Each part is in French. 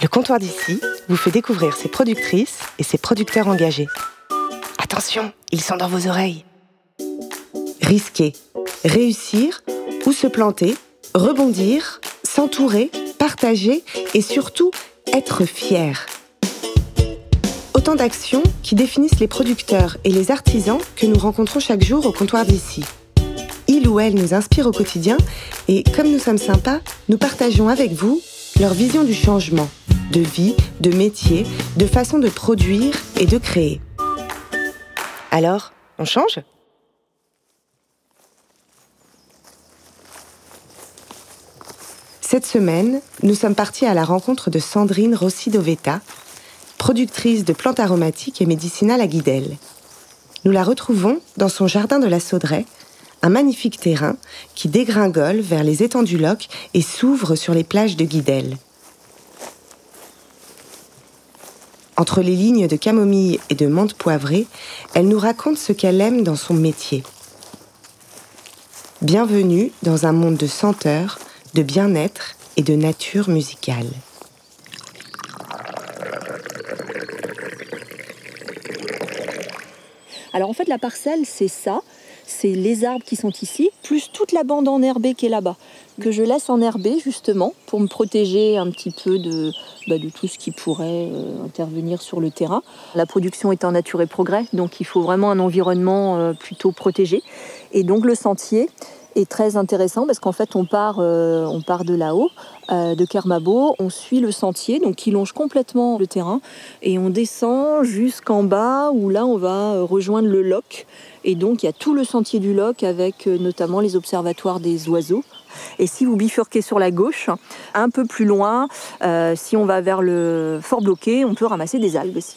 Le comptoir d'ici vous fait découvrir ses productrices et ses producteurs engagés. Attention, ils sont dans vos oreilles. Risquer, réussir ou se planter, rebondir, s'entourer, partager et surtout être fier. Autant d'actions qui définissent les producteurs et les artisans que nous rencontrons chaque jour au comptoir d'ici. Il ou elle nous inspire au quotidien et comme nous sommes sympas, nous partageons avec vous leur vision du changement, de vie, de métier, de façon de produire et de créer. Alors, on change? Cette semaine, nous sommes partis à la rencontre de Sandrine Rossi-Dovetta, productrice de plantes aromatiques et médicinales à Guidel. Nous la retrouvons dans son jardin de la Sauderaie, un magnifique terrain qui dégringole vers les du Loc et s'ouvre sur les plages de Guidel. Entre les lignes de camomille et de menthe poivrée, elle nous raconte ce qu'elle aime dans son métier. Bienvenue dans un monde de senteurs, de bien-être et de nature musicale. Alors en fait la parcelle c'est ça, c'est les arbres qui sont ici, plus toute la bande enherbée qui est là-bas, que je laisse enherber justement pour me protéger un petit peu de, bah, tout ce qui pourrait euh, intervenir sur le terrain. La production est en nature et progrès, donc il faut vraiment un environnement euh, plutôt protégé. Et donc le sentier, est très intéressant parce qu'en fait on part, euh, on part de là-haut, euh, de Kermabo, on suit le sentier donc qui longe complètement le terrain et on descend jusqu'en bas où là on va euh, rejoindre le loc et donc il y a tout le sentier du loc avec notamment les observatoires des oiseaux. Et si vous bifurquez sur la gauche, un peu plus loin, si on va vers le fort bloqué, on peut ramasser des algues aussi.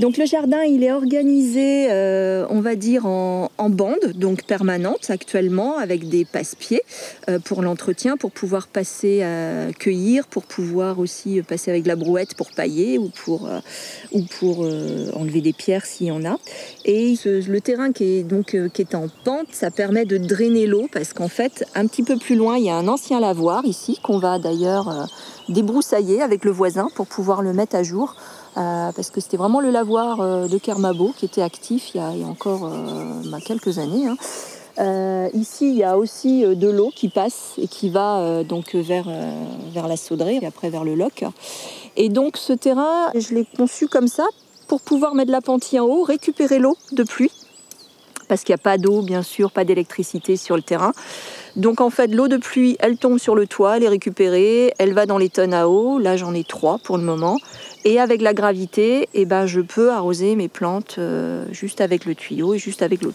Donc le jardin, il est organisé, euh, on va dire, en, bande, donc permanente actuellement, avec des passe-pieds euh, pour l'entretien, pour pouvoir passer à cueillir, pour pouvoir aussi passer avec la brouette pour pailler ou pour, euh, ou pour enlever des pierres s'il y en a. Et le terrain qui est, donc, qui est en pente, ça permet de drainer l'eau parce qu'en fait, un petit peu plus loin, il y a un ancien lavoir ici qu'on va d'ailleurs débroussailler avec le voisin pour pouvoir le mettre à jour. Euh, parce que c'était vraiment le lavoir euh, de Kermabo qui était actif il y a, encore euh, bah, quelques années. Hein. ici, il y a aussi de l'eau qui passe et qui va donc vers, la Saudrée et après vers le Loc. Et donc ce terrain, je l'ai conçu comme ça pour pouvoir mettre la pentille en haut, récupérer l'eau de pluie parce qu'il n'y a pas d'eau, bien sûr, pas d'électricité sur le terrain. Donc en fait, l'eau de pluie, elle tombe sur le toit, elle est récupérée, elle va dans les tonnes à eau. Là, j'en ai trois pour le moment. Et avec la gravité, eh ben, je peux arroser mes plantes euh, juste avec le tuyau et juste avec l'eau de.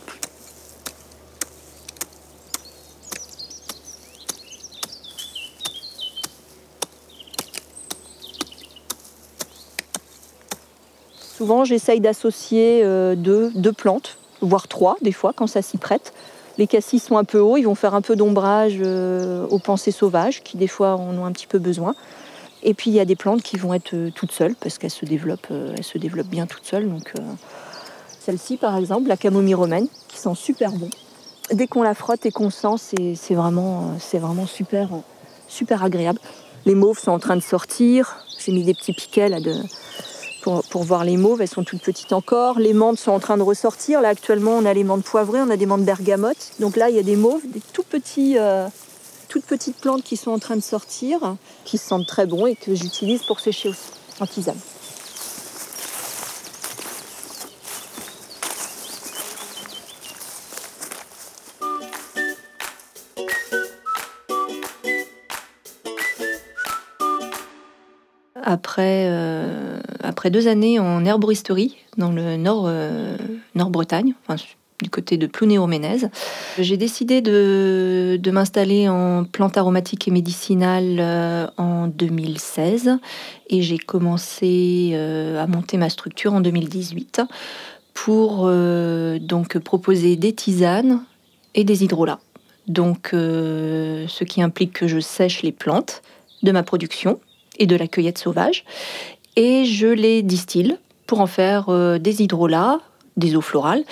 Souvent, j'essaye d'associer euh, deux, plantes, voire trois des fois quand ça s'y prête. Les cassis sont un peu hauts, ils vont faire un peu d'ombrage euh, aux pensées sauvages qui des fois en ont un petit peu besoin. Et puis il y a des plantes qui vont être euh, toutes seules parce qu'elles se développent, euh, elles se développent bien toutes seules. Donc euh, celle-ci par exemple, la camomille romaine, qui sent super bon. Dès qu'on la frotte et qu'on sent, c'est vraiment, c'est vraiment super, super agréable. Les mauves sont en train de sortir. J'ai mis des petits piquets là pour, voir les mauves. Elles sont toutes petites encore. Les menthes sont en train de ressortir. Là actuellement, on a les menthes poivrées, on a des menthes bergamotes. Donc là, il y a des mauves, des tout petits toutes petites plantes qui sont en train de sortir, qui sentent très bon et que j'utilise pour sécher aussi en tisane. Après, euh, après deux années en herboristerie dans le nord, euh, nord Bretagne, enfin, du côté de Plounéo-Ménez. J'ai décidé de, m'installer en plante aromatique et médicinale euh, en 2016 et j'ai commencé euh, à monter ma structure en 2018 pour euh, donc proposer des tisanes et des hydrolats. Donc ce qui implique que je sèche les plantes de ma production et de la cueillette sauvage et je les distille pour en faire des hydrolats, des eaux florales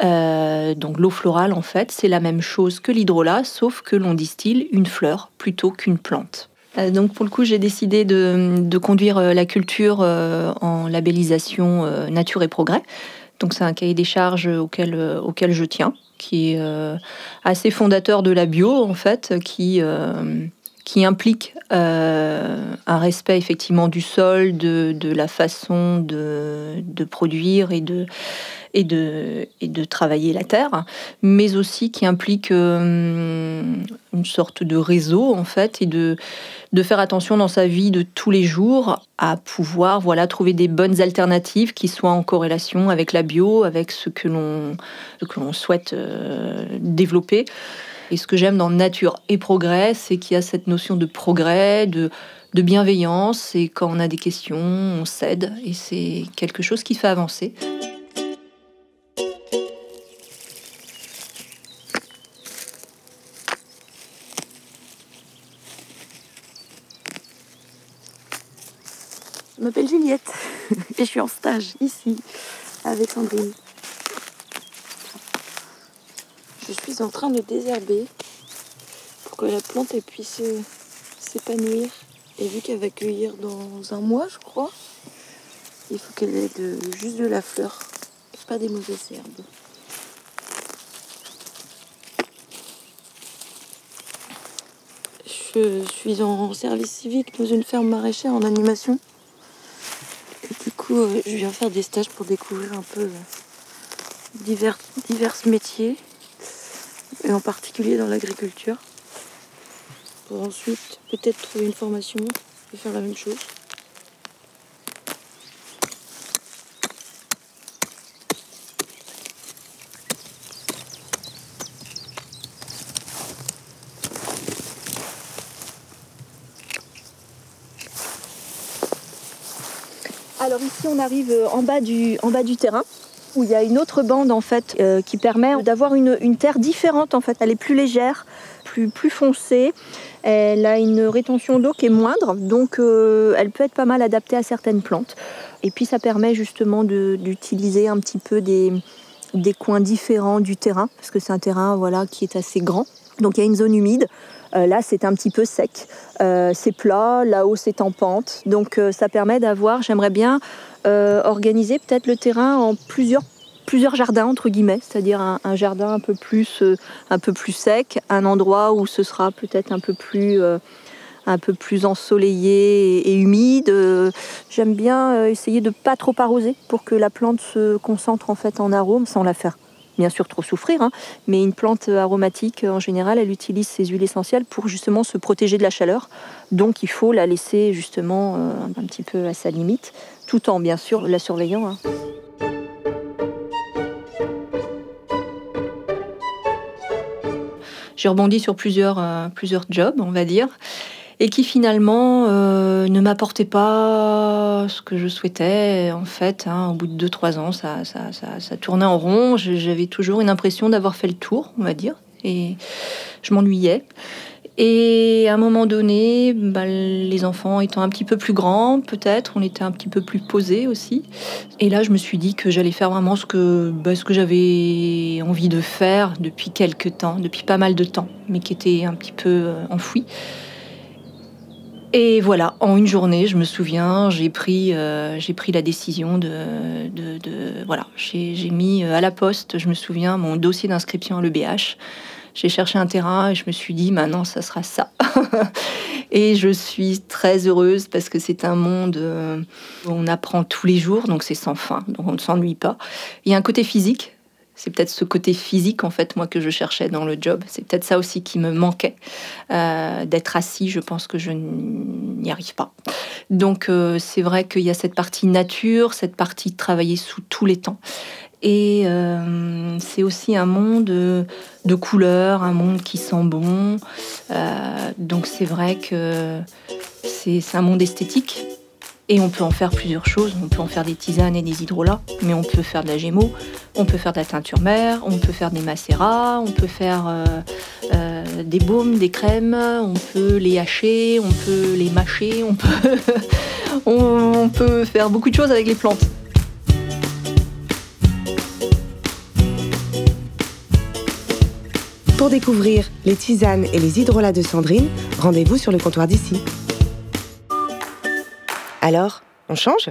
donc l'eau florale, en fait, c'est la même chose que l'hydrolat, sauf que l'on distille une fleur plutôt qu'une plante. Donc pour le coup, j'ai décidé de, conduire la culture en labellisation nature et progrès. Donc c'est un cahier des charges auquel, auquel je tiens, qui est assez fondateur de la bio en fait, qui qui implique euh, un respect effectivement du sol, de, la façon de, produire et de, et, de, et de travailler la terre, mais aussi qui implique euh, une sorte de réseau en fait et de, de faire attention dans sa vie de tous les jours à pouvoir voilà trouver des bonnes alternatives qui soient en corrélation avec la bio, avec ce que l'on souhaite euh, développer. Et ce que j'aime dans nature et progrès, c'est qu'il y a cette notion de progrès, de, de bienveillance. Et quand on a des questions, on cède. Et c'est quelque chose qui fait avancer. Je m'appelle Juliette et je suis en stage ici avec Sandrine. Je en train de désherber pour que la plante puisse s'épanouir. Et vu qu'elle va cueillir dans un mois, je crois, il faut qu'elle ait juste de la fleur, pas des mauvaises herbes. Je suis en service civique dans une ferme maraîchère en animation. Et du coup, euh, je viens faire des stages pour découvrir un peu divers, divers métiers et en particulier dans l'agriculture. Pour ensuite peut-être trouver une formation et faire la même chose. Alors ici on arrive en bas du, en bas du terrain où il y a une autre bande en fait euh, qui permet d'avoir une, terre différente en fait. Elle est plus légère, plus, plus foncée. Elle a une rétention d'eau qui est moindre, donc euh, elle peut être pas mal adaptée à certaines plantes. Et puis ça permet justement d'utiliser un petit peu des, des coins différents du terrain, parce que c'est un terrain voilà, qui est assez grand. Donc il y a une zone humide. Euh, là, c'est un petit peu sec. c'est plat. Là-haut, c'est en pente. Donc ça permet d'avoir, j'aimerais bien euh, organiser peut-être le terrain en plusieurs jardins entre guillemets, c'est-à-dire un, jardin un peu plus euh, un peu plus sec, un endroit où ce sera peut-être un peu plus euh, un peu plus ensoleillé et, humide. J'aime bien essayer de pas trop arroser pour que la plante se concentre en fait en arôme sans la faire bien sûr trop souffrir, hein. mais une plante aromatique en général, elle utilise ses huiles essentielles pour justement se protéger de la chaleur. Donc il faut la laisser justement un petit peu à sa limite tout en bien sûr la surveillant. Hein. J'ai rebondi sur plusieurs, euh, plusieurs jobs, on va dire, et qui finalement euh, ne m'apportaient pas ce que je souhaitais. En fait, hein. au bout de 2-3 ans, ça, ça, ça, tournait en rond. J'avais toujours une impression d'avoir fait le tour, on va dire, et je m'ennuyais. Et à un moment donné, bah, les enfants étant un petit peu plus grands, peut-être, on était un petit peu plus posés aussi. Et là, je me suis dit que j'allais faire vraiment ce que, bah, ce que j'avais envie de faire depuis quelques temps, depuis pas mal de temps, mais qui était un petit peu euh, enfoui. Et voilà, en une journée, je me souviens, j'ai pris, euh, pris la décision de, de, de voilà, j'ai mis euh, à la poste, je me souviens, mon dossier d'inscription à l'EBH j'ai cherché un terrain et je me suis dit, maintenant, ça sera ça. et je suis très heureuse parce que c'est un monde euh, où on apprend tous les jours, donc c'est sans fin, donc on ne s'ennuie pas. Il y a un côté physique. C'est peut-être ce côté physique, en fait, moi, que je cherchais dans le job. C'est peut-être ça aussi qui me manquait. Euh, d'être assis, je pense que je n'y arrive pas. Donc, euh, c'est vrai qu'il y a cette partie nature, cette partie de travailler sous tous les temps. Et euh, c'est aussi un monde de couleurs, un monde qui sent bon. Donc c'est vrai que c'est un monde esthétique. Et on peut en faire plusieurs choses. On peut en faire des tisanes et des hydrolats, mais on peut faire de la gémeaux, on peut faire de la teinture mère, on peut faire des macérats, on peut faire euh, des baumes, des crèmes, on peut les hacher, on peut les mâcher, on peut, on peut faire beaucoup de choses avec les plantes. Pour découvrir les tisanes et les hydrolats de Sandrine, rendez-vous sur le comptoir d'ici. Alors, on change?